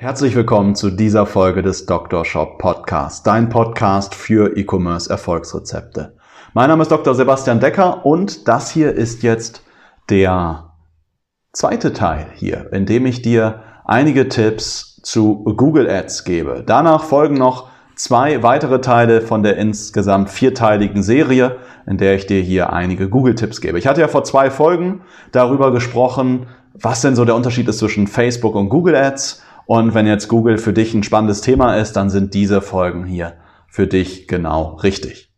Herzlich willkommen zu dieser Folge des Dr. Shop Podcast, dein Podcast für E-Commerce Erfolgsrezepte. Mein Name ist Dr. Sebastian Decker und das hier ist jetzt der zweite Teil hier, in dem ich dir einige Tipps zu Google Ads gebe. Danach folgen noch zwei weitere Teile von der insgesamt vierteiligen Serie, in der ich dir hier einige Google-Tipps gebe. Ich hatte ja vor zwei Folgen darüber gesprochen, was denn so der Unterschied ist zwischen Facebook und Google Ads. Und wenn jetzt Google für dich ein spannendes Thema ist, dann sind diese Folgen hier für dich genau richtig.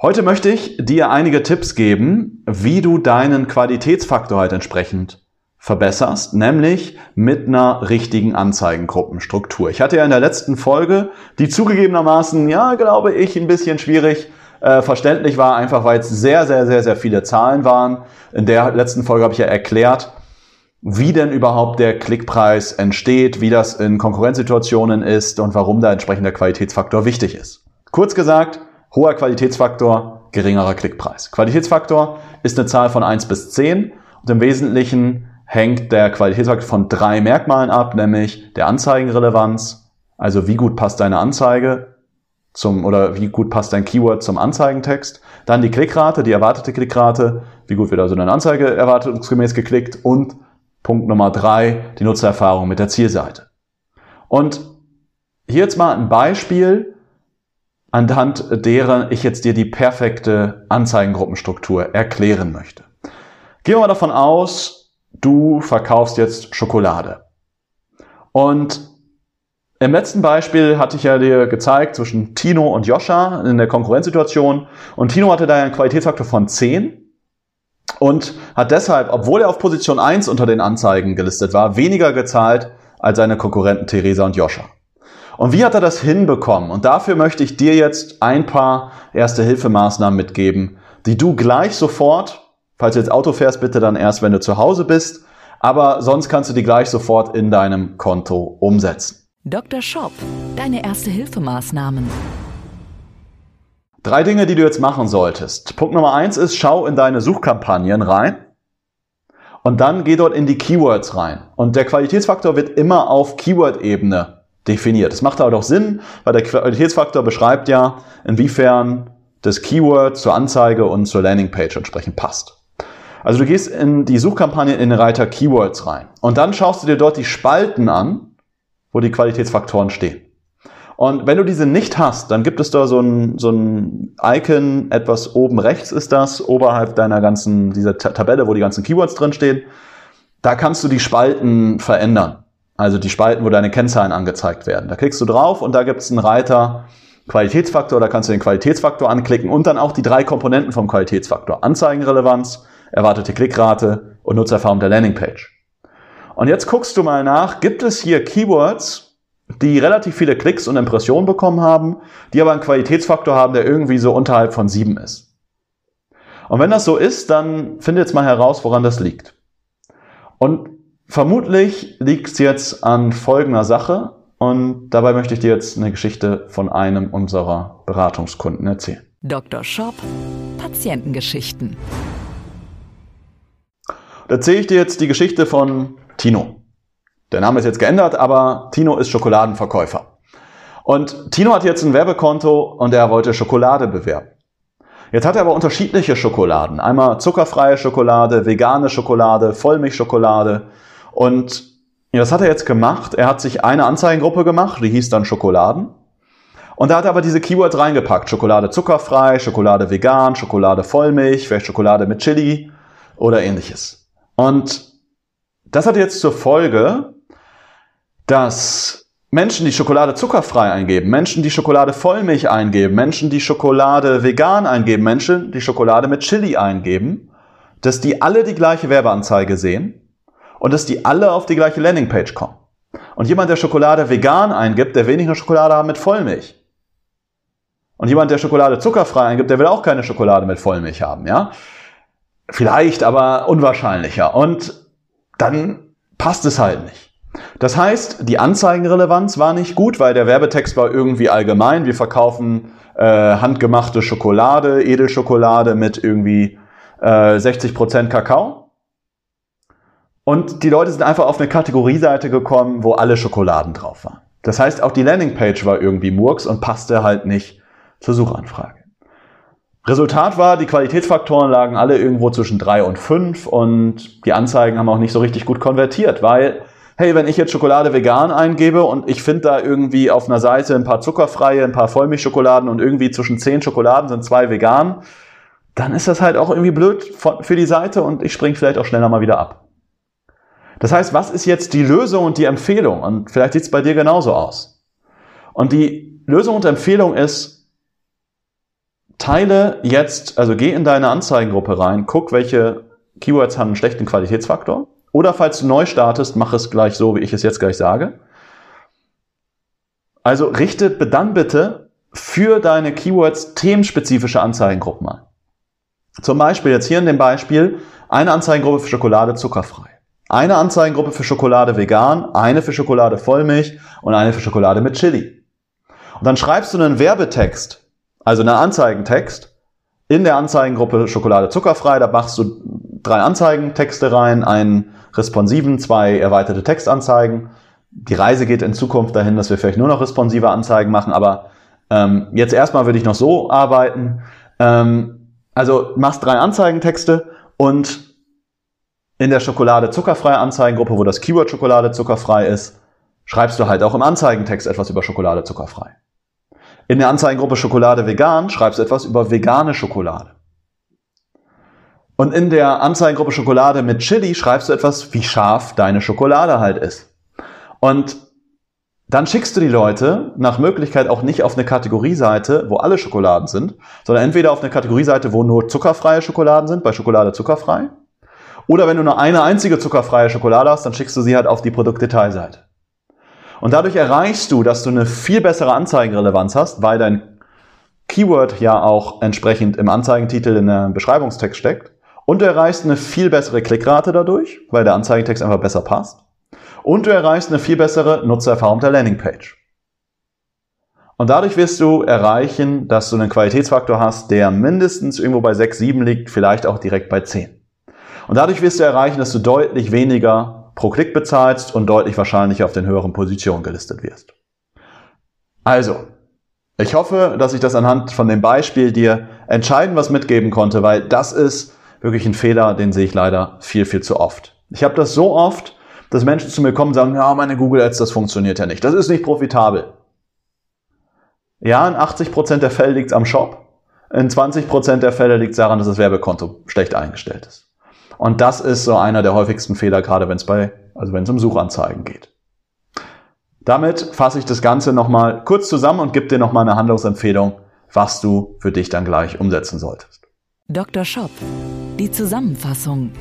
Heute möchte ich dir einige Tipps geben, wie du deinen Qualitätsfaktor halt entsprechend verbesserst, nämlich mit einer richtigen Anzeigengruppenstruktur. Ich hatte ja in der letzten Folge, die zugegebenermaßen, ja, glaube ich, ein bisschen schwierig äh, verständlich war, einfach weil es sehr, sehr, sehr, sehr viele Zahlen waren. In der letzten Folge habe ich ja erklärt, wie denn überhaupt der Klickpreis entsteht, wie das in Konkurrenzsituationen ist und warum da entsprechend der Qualitätsfaktor wichtig ist. Kurz gesagt, hoher Qualitätsfaktor, geringerer Klickpreis. Qualitätsfaktor ist eine Zahl von eins bis zehn und im Wesentlichen hängt der Qualitätsfaktor von drei Merkmalen ab, nämlich der Anzeigenrelevanz, also wie gut passt deine Anzeige zum, oder wie gut passt dein Keyword zum Anzeigentext, dann die Klickrate, die erwartete Klickrate, wie gut wird also deine Anzeige erwartungsgemäß geklickt und Punkt Nummer drei, die Nutzererfahrung mit der Zielseite. Und hier jetzt mal ein Beispiel, anhand derer ich jetzt dir die perfekte Anzeigengruppenstruktur erklären möchte. Gehen wir mal davon aus, du verkaufst jetzt Schokolade. Und im letzten Beispiel hatte ich ja dir gezeigt zwischen Tino und Joscha in der Konkurrenzsituation. Und Tino hatte da einen Qualitätsfaktor von 10 und hat deshalb, obwohl er auf Position 1 unter den Anzeigen gelistet war, weniger gezahlt als seine Konkurrenten Theresa und Joscha. Und wie hat er das hinbekommen? Und dafür möchte ich dir jetzt ein paar erste Hilfemaßnahmen mitgeben, die du gleich sofort Falls du jetzt Auto fährst, bitte dann erst, wenn du zu Hause bist. Aber sonst kannst du die gleich sofort in deinem Konto umsetzen. Dr. Shop, deine erste Hilfemaßnahmen. Drei Dinge, die du jetzt machen solltest. Punkt Nummer eins ist, schau in deine Suchkampagnen rein. Und dann geh dort in die Keywords rein. Und der Qualitätsfaktor wird immer auf Keyword-Ebene definiert. Das macht aber doch Sinn, weil der Qualitätsfaktor beschreibt ja, inwiefern das Keyword zur Anzeige und zur Landingpage entsprechend passt. Also du gehst in die Suchkampagne in den Reiter Keywords rein und dann schaust du dir dort die Spalten an, wo die Qualitätsfaktoren stehen. Und wenn du diese nicht hast, dann gibt es da so ein, so ein Icon, etwas oben rechts ist das, oberhalb deiner ganzen, dieser Tabelle, wo die ganzen Keywords drinstehen. Da kannst du die Spalten verändern. Also die Spalten, wo deine Kennzahlen angezeigt werden. Da klickst du drauf und da gibt es einen Reiter Qualitätsfaktor, da kannst du den Qualitätsfaktor anklicken und dann auch die drei Komponenten vom Qualitätsfaktor. Anzeigenrelevanz, erwartete Klickrate und Nutzererfahrung der Landingpage. Und jetzt guckst du mal nach, gibt es hier Keywords, die relativ viele Klicks und Impressionen bekommen haben, die aber einen Qualitätsfaktor haben, der irgendwie so unterhalb von sieben ist. Und wenn das so ist, dann finde jetzt mal heraus, woran das liegt. Und vermutlich liegt es jetzt an folgender Sache. Und dabei möchte ich dir jetzt eine Geschichte von einem unserer Beratungskunden erzählen. Dr. Shop, Patientengeschichten. Da erzähle ich dir jetzt die Geschichte von Tino. Der Name ist jetzt geändert, aber Tino ist Schokoladenverkäufer. Und Tino hat jetzt ein Werbekonto und er wollte Schokolade bewerben. Jetzt hat er aber unterschiedliche Schokoladen. Einmal zuckerfreie Schokolade, vegane Schokolade, Vollmilchschokolade. Und was hat er jetzt gemacht? Er hat sich eine Anzeigengruppe gemacht, die hieß dann Schokoladen. Und da hat er aber diese Keywords reingepackt. Schokolade zuckerfrei, Schokolade vegan, Schokolade Vollmilch, vielleicht Schokolade mit Chili oder ähnliches. Und das hat jetzt zur Folge, dass Menschen, die Schokolade zuckerfrei eingeben, Menschen, die Schokolade Vollmilch eingeben, Menschen, die Schokolade vegan eingeben, Menschen, die Schokolade mit Chili eingeben, dass die alle die gleiche Werbeanzeige sehen und dass die alle auf die gleiche Landingpage kommen. Und jemand, der Schokolade vegan eingibt, der will nicht nur Schokolade haben mit Vollmilch. Und jemand, der Schokolade zuckerfrei eingibt, der will auch keine Schokolade mit Vollmilch haben, ja? Vielleicht, aber unwahrscheinlicher. Und dann passt es halt nicht. Das heißt, die Anzeigenrelevanz war nicht gut, weil der Werbetext war irgendwie allgemein. Wir verkaufen äh, handgemachte Schokolade, Edelschokolade mit irgendwie äh, 60% Kakao. Und die Leute sind einfach auf eine Kategorieseite gekommen, wo alle Schokoladen drauf waren. Das heißt, auch die Landingpage war irgendwie Murks und passte halt nicht zur Suchanfrage. Resultat war, die Qualitätsfaktoren lagen alle irgendwo zwischen drei und fünf und die Anzeigen haben auch nicht so richtig gut konvertiert, weil, hey, wenn ich jetzt Schokolade vegan eingebe und ich finde da irgendwie auf einer Seite ein paar zuckerfreie, ein paar Vollmilchschokoladen und irgendwie zwischen zehn Schokoladen sind zwei vegan, dann ist das halt auch irgendwie blöd für die Seite und ich springe vielleicht auch schneller mal wieder ab. Das heißt, was ist jetzt die Lösung und die Empfehlung? Und vielleicht sieht es bei dir genauso aus. Und die Lösung und Empfehlung ist, teile jetzt, also geh in deine Anzeigengruppe rein, guck, welche Keywords haben einen schlechten Qualitätsfaktor. Oder falls du neu startest, mach es gleich so, wie ich es jetzt gleich sage. Also richte dann bitte für deine Keywords themenspezifische Anzeigengruppen ein. Zum Beispiel jetzt hier in dem Beispiel eine Anzeigengruppe für Schokolade zuckerfrei, eine Anzeigengruppe für Schokolade vegan, eine für Schokolade Vollmilch und eine für Schokolade mit Chili. Und dann schreibst du einen Werbetext also einen Anzeigentext in der Anzeigengruppe Schokolade zuckerfrei. Da machst du drei Anzeigentexte rein, einen responsiven, zwei erweiterte Textanzeigen. Die Reise geht in Zukunft dahin, dass wir vielleicht nur noch responsive Anzeigen machen, aber ähm, jetzt erstmal würde ich noch so arbeiten. Ähm, also machst drei Anzeigentexte und in der Schokolade zuckerfreie Anzeigengruppe, wo das Keyword Schokolade zuckerfrei ist, schreibst du halt auch im Anzeigentext etwas über Schokolade zuckerfrei. In der Anzeigengruppe Schokolade vegan schreibst du etwas über vegane Schokolade. Und in der Anzeigengruppe Schokolade mit Chili schreibst du etwas, wie scharf deine Schokolade halt ist. Und dann schickst du die Leute nach Möglichkeit auch nicht auf eine Kategorieseite, wo alle Schokoladen sind, sondern entweder auf eine Kategorieseite, wo nur zuckerfreie Schokoladen sind, bei Schokolade zuckerfrei. Oder wenn du nur eine einzige zuckerfreie Schokolade hast, dann schickst du sie halt auf die Produktdetailseite. Und dadurch erreichst du, dass du eine viel bessere Anzeigenrelevanz hast, weil dein Keyword ja auch entsprechend im Anzeigentitel in der Beschreibungstext steckt. Und du erreichst eine viel bessere Klickrate dadurch, weil der Anzeigentext einfach besser passt. Und du erreichst eine viel bessere Nutzererfahrung der Landingpage. Und dadurch wirst du erreichen, dass du einen Qualitätsfaktor hast, der mindestens irgendwo bei 6, 7 liegt, vielleicht auch direkt bei 10. Und dadurch wirst du erreichen, dass du deutlich weniger pro Klick bezahlst und deutlich wahrscheinlicher auf den höheren Positionen gelistet wirst. Also, ich hoffe, dass ich das anhand von dem Beispiel dir entscheiden was mitgeben konnte, weil das ist wirklich ein Fehler, den sehe ich leider viel, viel zu oft. Ich habe das so oft, dass Menschen zu mir kommen und sagen, ja, meine Google Ads, das funktioniert ja nicht. Das ist nicht profitabel. Ja, in 80% der Fälle liegt es am Shop. In 20% der Fälle liegt es daran, dass das Werbekonto schlecht eingestellt ist. Und das ist so einer der häufigsten Fehler, gerade wenn es bei, also wenn es um Suchanzeigen geht. Damit fasse ich das Ganze nochmal kurz zusammen und gebe dir nochmal eine Handlungsempfehlung, was du für dich dann gleich umsetzen solltest. Dr. Shop, die Zusammenfassung.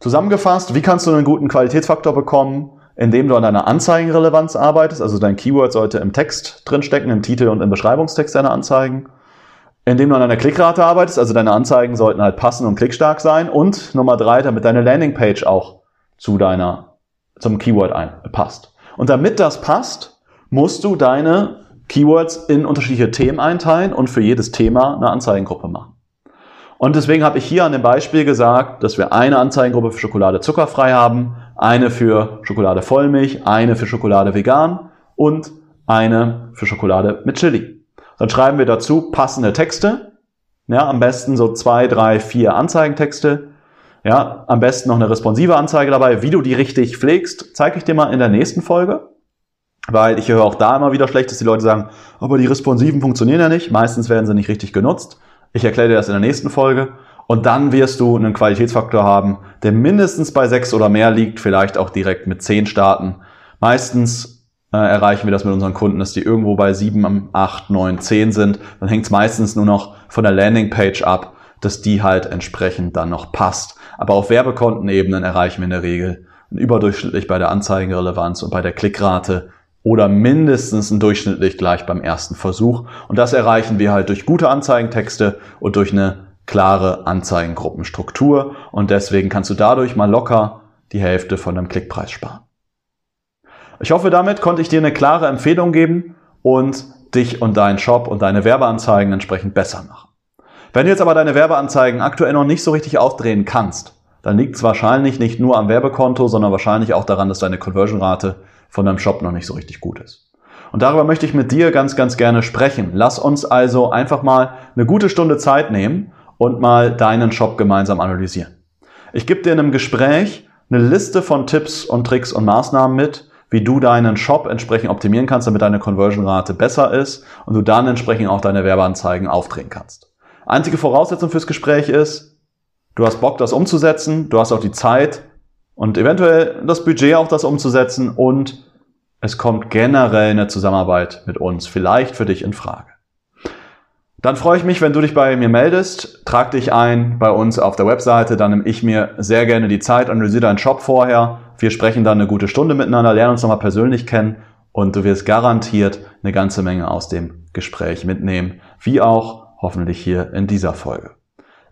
Zusammengefasst, wie kannst du einen guten Qualitätsfaktor bekommen, indem du an deiner Anzeigenrelevanz arbeitest, also dein Keyword sollte im Text drinstecken, im Titel und im Beschreibungstext deiner Anzeigen indem du an deiner Klickrate arbeitest, also deine Anzeigen sollten halt passen und klickstark sein. Und Nummer drei, damit deine Landingpage auch zu deiner, zum Keyword ein, passt. Und damit das passt, musst du deine Keywords in unterschiedliche Themen einteilen und für jedes Thema eine Anzeigengruppe machen. Und deswegen habe ich hier an dem Beispiel gesagt, dass wir eine Anzeigengruppe für Schokolade zuckerfrei haben, eine für Schokolade Vollmilch, eine für Schokolade vegan und eine für Schokolade mit Chili. Dann schreiben wir dazu passende Texte. Ja, am besten so zwei, drei, vier Anzeigentexte. Ja, am besten noch eine responsive Anzeige dabei. Wie du die richtig pflegst, zeige ich dir mal in der nächsten Folge. Weil ich höre auch da immer wieder schlecht, dass die Leute sagen, aber die responsiven funktionieren ja nicht. Meistens werden sie nicht richtig genutzt. Ich erkläre dir das in der nächsten Folge. Und dann wirst du einen Qualitätsfaktor haben, der mindestens bei sechs oder mehr liegt, vielleicht auch direkt mit zehn starten. Meistens äh, erreichen wir das mit unseren Kunden, dass die irgendwo bei 7, 8, 9, 10 sind. Dann hängt es meistens nur noch von der Landingpage ab, dass die halt entsprechend dann noch passt. Aber auf Werbekontenebenen erreichen wir in der Regel überdurchschnittlich bei der Anzeigenrelevanz und bei der Klickrate oder mindestens ein durchschnittlich gleich beim ersten Versuch. Und das erreichen wir halt durch gute Anzeigentexte und durch eine klare Anzeigengruppenstruktur. Und deswegen kannst du dadurch mal locker die Hälfte von deinem Klickpreis sparen. Ich hoffe, damit konnte ich dir eine klare Empfehlung geben und dich und deinen Shop und deine Werbeanzeigen entsprechend besser machen. Wenn du jetzt aber deine Werbeanzeigen aktuell noch nicht so richtig aufdrehen kannst, dann liegt es wahrscheinlich nicht nur am Werbekonto, sondern wahrscheinlich auch daran, dass deine Conversion-Rate von deinem Shop noch nicht so richtig gut ist. Und darüber möchte ich mit dir ganz, ganz gerne sprechen. Lass uns also einfach mal eine gute Stunde Zeit nehmen und mal deinen Shop gemeinsam analysieren. Ich gebe dir in einem Gespräch eine Liste von Tipps und Tricks und Maßnahmen mit, wie du deinen Shop entsprechend optimieren kannst, damit deine Conversion-Rate besser ist und du dann entsprechend auch deine Werbeanzeigen aufdrehen kannst. Einzige Voraussetzung fürs Gespräch ist, du hast Bock, das umzusetzen, du hast auch die Zeit und eventuell das Budget auch das umzusetzen und es kommt generell eine Zusammenarbeit mit uns vielleicht für dich in Frage. Dann freue ich mich, wenn du dich bei mir meldest. Trag dich ein bei uns auf der Webseite, dann nehme ich mir sehr gerne die Zeit, analysiere deinen Shop vorher. Wir sprechen dann eine gute Stunde miteinander, lernen uns nochmal persönlich kennen und du wirst garantiert eine ganze Menge aus dem Gespräch mitnehmen, wie auch hoffentlich hier in dieser Folge.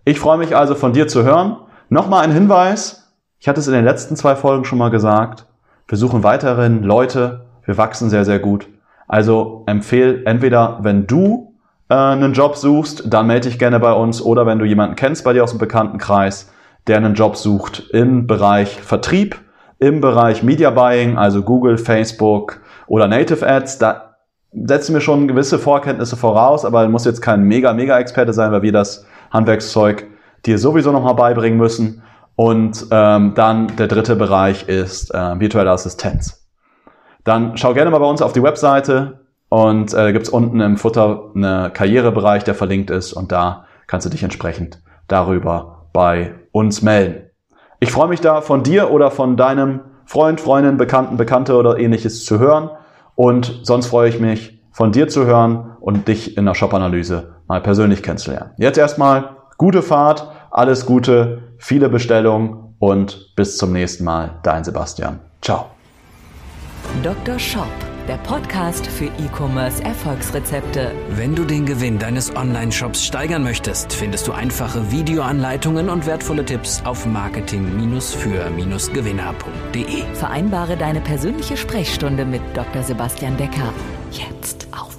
Ich freue mich also von dir zu hören. Nochmal ein Hinweis. Ich hatte es in den letzten zwei Folgen schon mal gesagt. Wir suchen weiterhin Leute. Wir wachsen sehr, sehr gut. Also empfehle entweder, wenn du äh, einen Job suchst, dann melde dich gerne bei uns oder wenn du jemanden kennst bei dir aus dem Bekanntenkreis, der einen Job sucht im Bereich Vertrieb, im Bereich Media Buying, also Google, Facebook oder Native Ads, da setzen wir schon gewisse Vorkenntnisse voraus, aber du musst jetzt kein mega, mega Experte sein, weil wir das Handwerkszeug dir sowieso nochmal beibringen müssen. Und ähm, dann der dritte Bereich ist äh, virtuelle Assistenz. Dann schau gerne mal bei uns auf die Webseite und äh, gibt es unten im Futter einen Karrierebereich, der verlinkt ist und da kannst du dich entsprechend darüber bei uns melden. Ich freue mich da von dir oder von deinem Freund, Freundin, Bekannten, Bekannte oder ähnliches zu hören. Und sonst freue ich mich, von dir zu hören und dich in der Shop-Analyse mal persönlich kennenzulernen. Jetzt erstmal gute Fahrt, alles Gute, viele Bestellungen und bis zum nächsten Mal. Dein Sebastian. Ciao. Dr. Shop der Podcast für E-Commerce Erfolgsrezepte. Wenn du den Gewinn deines Online-Shops steigern möchtest, findest du einfache Videoanleitungen und wertvolle Tipps auf marketing-für-gewinner.de. Vereinbare deine persönliche Sprechstunde mit Dr. Sebastian Decker jetzt auf